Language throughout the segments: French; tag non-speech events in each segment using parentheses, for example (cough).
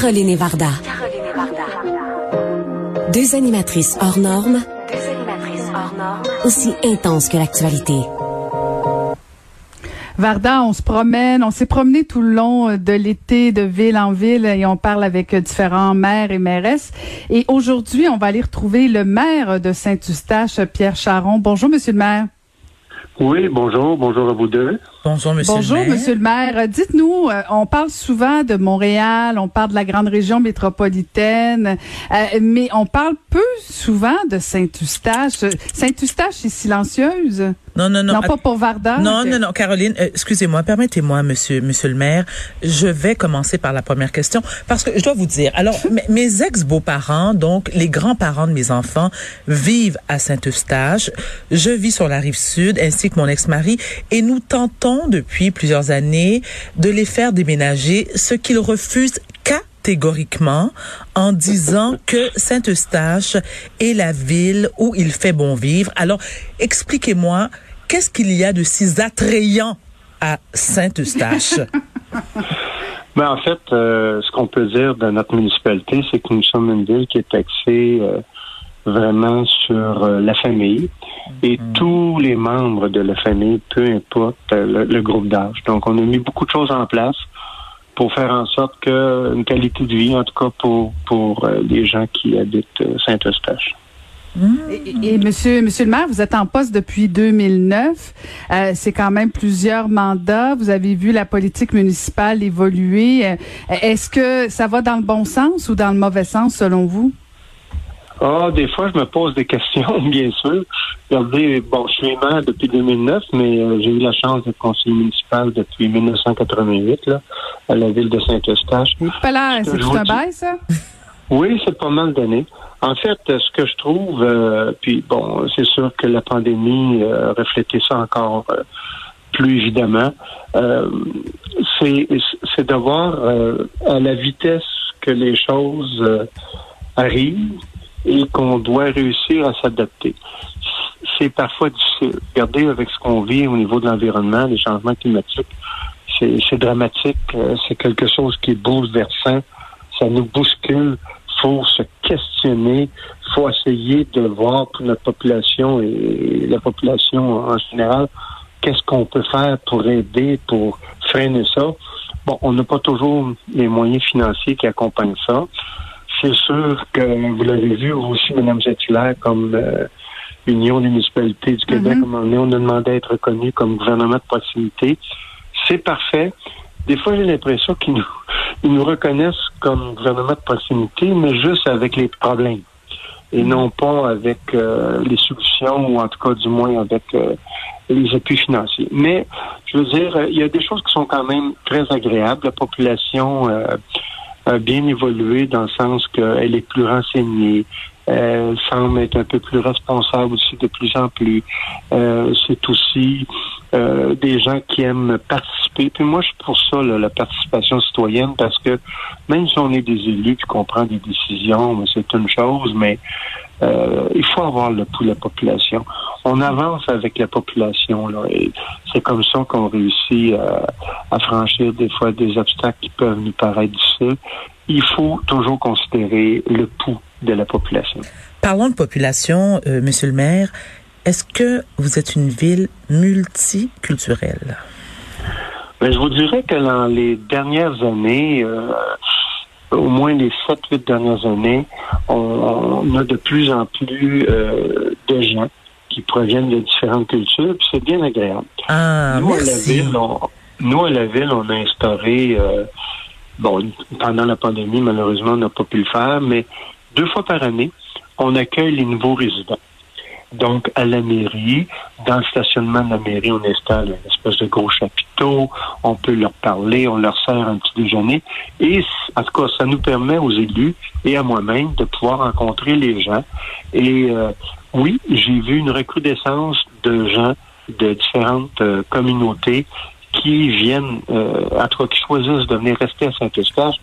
Caroline et Varda. Deux animatrices hors normes, aussi intenses que l'actualité. Varda, on se promène, on s'est promené tout le long de l'été de ville en ville et on parle avec différents maires et mairesses. Et aujourd'hui, on va aller retrouver le maire de Saint-Eustache, Pierre Charon. Bonjour, monsieur le maire. Oui, bonjour, bonjour à vous deux. Bonjour, monsieur Bonjour, le maire. monsieur le maire. Dites-nous, euh, on parle souvent de Montréal, on parle de la grande région métropolitaine, euh, mais on parle peu souvent de Saint-Eustache. Saint-Eustache est silencieuse. Non, non, non. Non, pas pour Varda. Non, non, non, Caroline, euh, excusez-moi, permettez-moi, monsieur, monsieur le maire, je vais commencer par la première question parce que je dois vous dire, alors, mes- mes ex-beaux-parents, donc les grands-parents de mes enfants, vivent à Saint-Eustache. Je vis sur la rive sud ainsi que mon ex-mari et nous tentons depuis plusieurs années de les faire déménager, ce qu'ils refusent catégoriquement en disant (laughs) que Saint-Eustache est la ville où il fait bon vivre. Alors, expliquez-moi, qu'est-ce qu'il y a de si attrayant à Saint-Eustache? (laughs) Ben, en fait, euh, ce qu'on peut dire de notre municipalité, c'est que nous sommes une ville qui est axée euh, vraiment sur euh, la famille et tous les membres de la famille, peu importe euh, le, le groupe d'âge. Donc, on a mis beaucoup de choses en place pour faire en sorte que une qualité de vie, en tout cas pour pour euh, les gens qui habitent euh, Saint-Eustache. Et, et monsieur, monsieur le maire, vous êtes en poste depuis 2009. Euh, c'est quand même plusieurs mandats. Vous avez vu la politique municipale évoluer. Est-ce que ça va dans le bon sens ou dans le mauvais sens selon vous? Ah, des fois, je me pose des (laughs) questions, bien sûr. Regardez, bon, je suis maire depuis 2009, mais euh, j'ai eu la chance d'être conseiller municipal depuis 1988, là, à la ville de Saint-Eustache. Pas là, c'est tout un bail, ça? (laughs) Oui, c'est pas mal donné. En fait, euh, ce que je trouve, euh, puis bon, c'est sûr que la pandémie euh, a reflété ça encore euh, plus évidemment, euh, c'est c'est de voir euh, à la vitesse que les choses euh, arrivent et qu'on doit réussir à s'adapter. C'est parfois difficile. Regardez avec ce qu'on vit au niveau de l'environnement, les changements climatiques, c'est dramatique. euh, C'est quelque chose qui est bouleversant. Ça nous bouscule. faut se questionner. faut essayer de voir pour notre population et la population en général, qu'est-ce qu'on peut faire pour aider, pour freiner ça. Bon, on n'a pas toujours les moyens financiers qui accompagnent ça. C'est sûr que vous l'avez vu aussi, Mme Zétulaire, comme euh, Union des municipalités du Québec, moment donné, on a demandé à être reconnu comme gouvernement de proximité. C'est parfait. Des fois, j'ai l'impression qu'ils nous, (laughs) ils nous reconnaissent comme gouvernement de proximité, mais juste avec les problèmes et non pas avec euh, les solutions ou en tout cas du moins avec euh, les appuis financiers. Mais je veux dire, il y a des choses qui sont quand même très agréables. La population euh, bien évolué dans le sens qu'elle est plus renseignée. Elle semble être un peu plus responsable aussi de plus en plus. Euh, c'est aussi euh, des gens qui aiment participer. Puis moi, je suis pour ça, là, la participation citoyenne, parce que même si on est des élus puis qu'on prend des décisions, c'est une chose, mais euh, il faut avoir le pouls de la population. On avance avec la population, là, et c'est comme ça qu'on réussit à, à franchir des fois des obstacles qui peuvent nous paraître difficiles. Il faut toujours considérer le pouls de la population. Parlons de population, euh, monsieur le maire. Est-ce que vous êtes une ville multiculturelle? Ben, je vous dirais que dans les dernières années, euh, au moins les 7-8 dernières années, on, on a de plus en plus euh, de gens qui proviennent de différentes cultures, puis c'est bien agréable. Ah, nous, à la ville, on, nous, à la ville, on a instauré, euh, bon, pendant la pandémie, malheureusement, on n'a pas pu le faire, mais deux fois par année, on accueille les nouveaux résidents. Donc, à la mairie, dans le stationnement de la mairie, on installe une espèce de gros chapiteau. On peut leur parler, on leur sert un petit déjeuner. Et en tout cas, ça nous permet aux élus et à moi-même de pouvoir rencontrer les gens. Et euh, oui, j'ai vu une recrudescence de gens de différentes euh, communautés qui viennent, euh, cas, qui choisissent de venir rester à Saint-Eustache.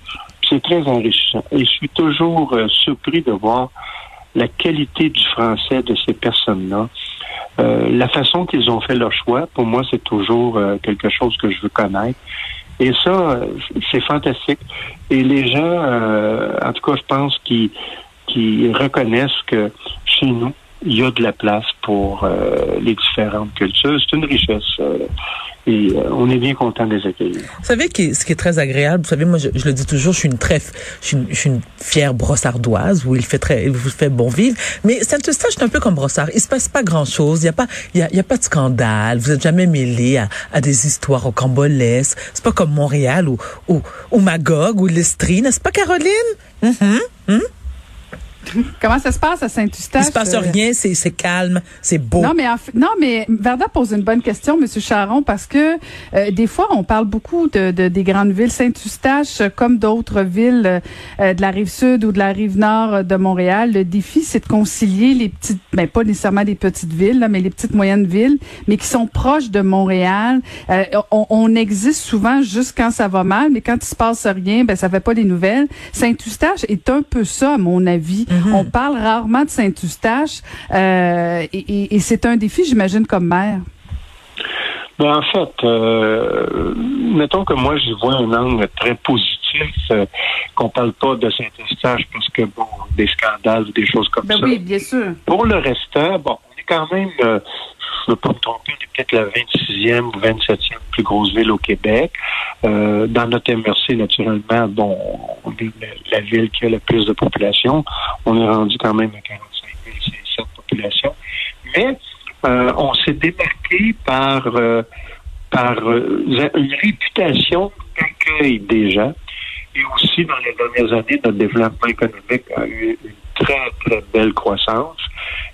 C'est très enrichissant. Et je suis toujours euh, surpris de voir la qualité du français de ces personnes-là. Euh, la façon qu'ils ont fait leur choix, pour moi, c'est toujours euh, quelque chose que je veux connaître. Et ça, c'est fantastique. Et les gens, en tout cas, je pense qu'ils qui reconnaissent que chez nous, il y a de la place pour les différentes cultures. C'est une richesse. Et euh, on est bien content de les accueillir. Vous savez ce qui est très agréable, vous savez, moi je, le dis toujours, je suis une très, je suis une, je suis une fière brossardoise où il fait très, il vous fait bon vivre. Mais Saint-Eustache, c'est un peu comme Brossard. Il se passe pas grand chose. Il y a pas, il y a, y a pas de scandale. Vous êtes jamais mêlé à, à des histoires au cambolesque. C'est pas comme Montréal ou, ou, ou Magog ou l'Estrie, n'est-ce pas, Caroline? Mhm. (laughs) Comment ça se passe à Saint-Eustache? Il se passe euh, rien, c'est, c'est calme, c'est beau. Non, mais en non, mais Verda pose une bonne question, Monsieur Charon, parce que euh, des fois on parle beaucoup de, de- des grandes villes. Saint-Eustache, euh, comme d'autres villes euh, de la rive sud ou de la rive nord euh, de Montréal, le défi c'est de concilier les petites, ben pas nécessairement des petites villes, là, mais les petites moyennes villes, mais qui sont proches de Montréal. Euh, on, on existe souvent juste quand ça va mal, mais quand il se passe rien, ben ça fait pas les nouvelles. Saint-Eustache est un peu ça, à mon avis. On parle rarement de Saint-Eustache, euh, et, et- et c'est un défi, j'imagine, comme maire. Ben, en fait, euh, mettons que moi, j'y vois un angle très positif, euh, qu'on parle pas de Saint-Eustache parce que, bon, des scandales ou des choses comme Ben ça. oui, bien sûr. Pour le restant, bon, on est quand même, euh, je ne veux pas me tromper, la 26e ou 27e plus grosse ville au Québec. Euh, dans notre MRC, naturellement, bon, on est la, ville qui a le plus de population. On est rendu quand même à 45 000, c'est cette population. Mais euh, on s'est démarqué par, euh, par une réputation d'accueil des gens. Et aussi, dans les dernières années, notre développement économique a eu une très, très belle croissance.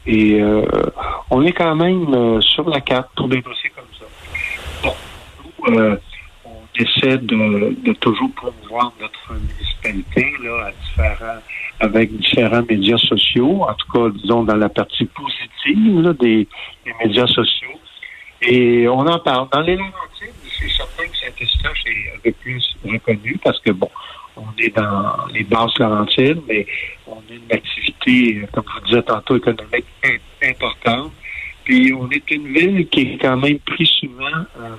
Et euh, on est quand même euh, sur la carte pour des comme ça. Bon, euh, on essaie de, de toujours promouvoir notre municipalité là, à différents, avec différents médias sociaux, en tout cas, disons, dans la partie positive là, des, des médias sociaux. Et on en parle. Dans les Laurentides, c'est certain que Saint-Eustache est un peu plus reconnu parce que, bon, on est dans les basses Laurentides, mais activité, euh, comme je vous disais tantôt, économique im- importante. Puis on est une ville qui est quand même pris souvent euh,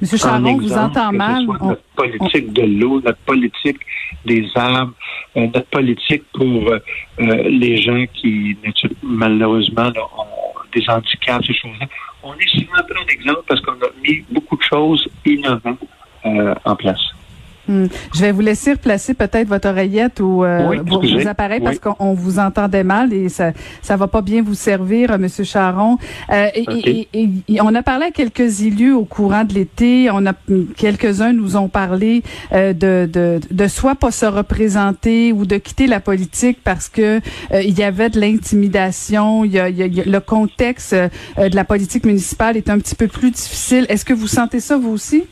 Monsieur en Charon, exemple, vous entend mal. On- notre politique de l'eau, notre politique des arbres, euh, notre politique pour euh, les gens qui, malheureusement, là, ont des handicaps, ces choses-là. On est souvent pris un exemple parce qu'on a mis beaucoup de choses innovantes euh, en place. Hmm. Je vais vous laisser replacer peut-être votre oreillette ou euh, Oui, vos, appareils parce qu'on on vous entendait mal et ça ça va pas bien vous servir, euh, Monsieur Charon. Euh, et, et- et- et on a parlé à quelques élus au courant de l'été. On a quelques-uns nous ont parlé euh, de, de de soit pas se représenter ou de quitter la politique parce que euh, il y avait de l'intimidation. Il y a, il y a- le contexte de la politique municipale est un petit peu plus difficile. Est-ce que vous sentez ça vous aussi?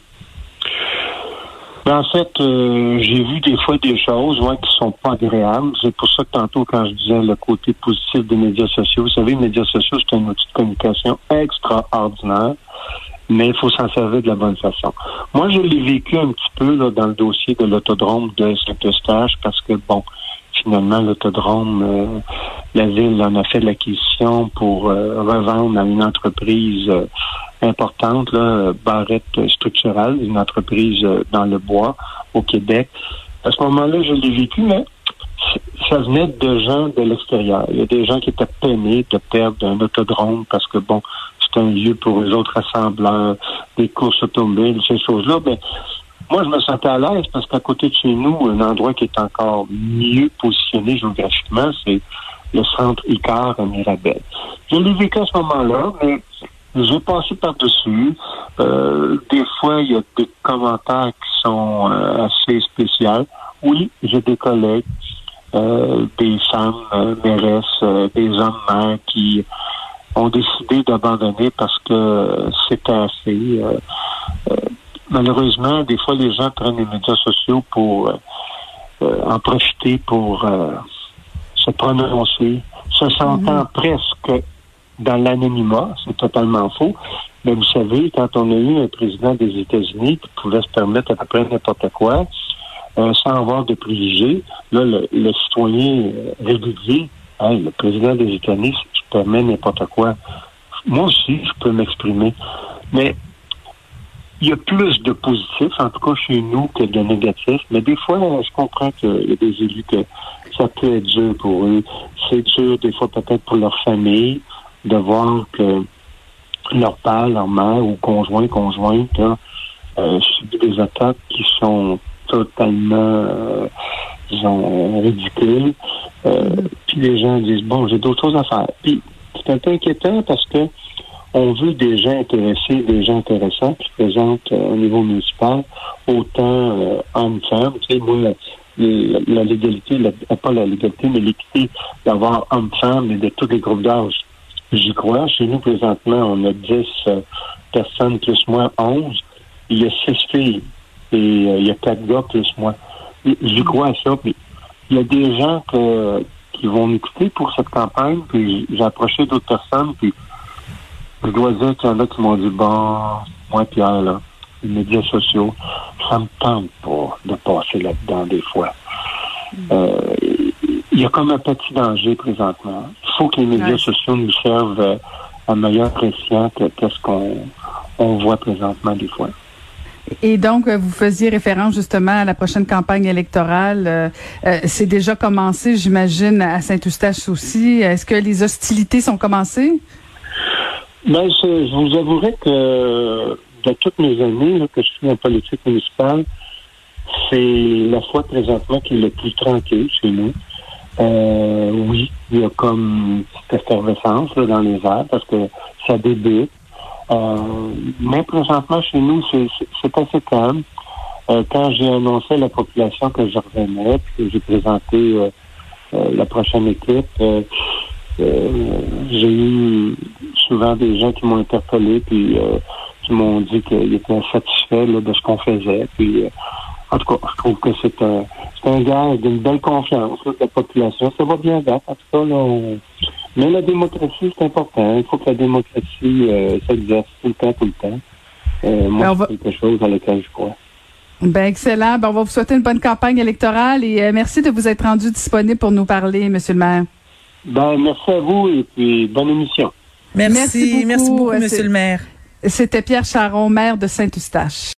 Ben, en fait, euh, j'ai vu des fois des choses ouais, qui sont pas agréables. C'est pour ça que tantôt, quand je disais le côté positif des médias sociaux, vous savez, les médias sociaux, c'est un outil de communication extraordinaire, mais il faut s'en servir de la bonne façon. Moi, je l'ai vécu un petit peu là, dans le dossier de l'autodrome de Saint-Eustache parce que, bon, finalement, l'autodrome, euh, la ville en a fait l'acquisition pour euh, revendre à une entreprise euh, importante, là, Barrette Structural, une entreprise euh, dans le bois au Québec. À ce moment-là, je l'ai vécu, mais ça venait de gens de l'extérieur. Il y a des gens qui étaient peinés de perdre un autodrome parce que, bon, c'est un lieu pour les autres rassembleurs, des courses automobiles, ces choses-là. Ben, moi, je me sentais à l'aise parce qu'à côté de chez nous, un endroit qui est encore mieux positionné géographiquement, c'est le centre Icar à Mirabel. Je l'ai vécu à ce moment-là, mais j'ai passé par-dessus. Euh, des fois, il y a des commentaires qui sont euh, assez spéciaux. Oui, j'ai des collègues, euh, des femmes euh, mairesses, euh, des hommes maires qui ont décidé d'abandonner parce que c'était assez. Euh, euh, malheureusement, des fois, les gens prennent les médias sociaux pour euh, en profiter pour se prononcer, se sentant presque dans l'anonymat. C'est totalement faux. Mais vous savez, quand on a eu un président des États-Unis qui pouvait se permettre à peu près n'importe quoi, sans avoir de privilégiés, là, le, citoyen régulier, hein, le président des États-Unis permet n'importe quoi. Moi aussi, je peux m'exprimer. Mais il y a plus de positifs, en tout cas chez nous, que de négatifs. Mais des fois, je comprends qu'il y a des élus que ça peut être dur pour eux. C'est dur des fois peut-être pour leur famille de voir que leur père, leur mère ou conjoint, conjointe a euh, subi des attaques qui sont totalement euh, disons, ridicules. Euh, puis les gens disent bon, j'ai d'autres choses à faire. Puis c'est un peu inquiétant parce que on veut des gens intéressés, des gens intéressants qui présentent euh, au niveau municipal autant euh, hommes-femmes. Tu sais, moi, la, légalité, pas la légalité, mais l'équité d'avoir hommes-femmes et de tous les groupes d'âge. J'y crois. Chez nous, présentement, on a 10 personnes plus moi, 11. Il y a 6 filles et il y a 4 gars plus moi. J'y crois à ça. Puis il y a des gens qui vont m'écouter pour cette campagne, puis j'ai approché d'autres personnes, puis je dois dire qu'il y en a qui m'ont dit, bon, moi, Pierre, là, les médias sociaux, ça me tente pas de passer là-dedans des fois. Euh, il y a comme un petit danger présentement. Il faut que les médias sociaux nous servent euh, à meilleur pression que ce qu'on on voit présentement des fois. Et donc, euh, vous faisiez référence justement à la prochaine campagne électorale. Euh, euh, c'est déjà commencé, j'imagine, à Saint-Eustache aussi. Est-ce que les hostilités sont commencées? Ben, je, vous avouerai que de toutes mes années que je suis en politique municipale, c'est la fois présentement qui est le plus tranquille chez nous. Oui, il y a comme cette effervescence dans les airs parce que ça débute. Euh, mais présentement, chez nous, c'est assez calme. Euh, quand j'ai annoncé à la population que je revenais, puis que j'ai présenté euh, la prochaine équipe, j'ai eu souvent des gens qui m'ont interpellé, puis qui m'ont dit qu'ils étaient satisfaits de ce qu'on faisait. En tout cas, je trouve que c'est un, un gage d'une belle confiance de la population. Ça va bien date. En tout cas, là, on, mais la démocratie, c'est important. Il faut que la démocratie euh, s'exerce tout le temps, tout le temps. Euh, moi, c'est quelque chose à laquelle je crois. Ben excellent. Ben, on va vous souhaiter une bonne campagne électorale et euh, merci de vous être rendu disponible pour nous parler, Monsieur le maire. Ben, merci à vous et puis bonne émission. Merci, merci beaucoup, merci beaucoup Monsieur le maire. C'était Pierre Charon, maire de Saint-Eustache.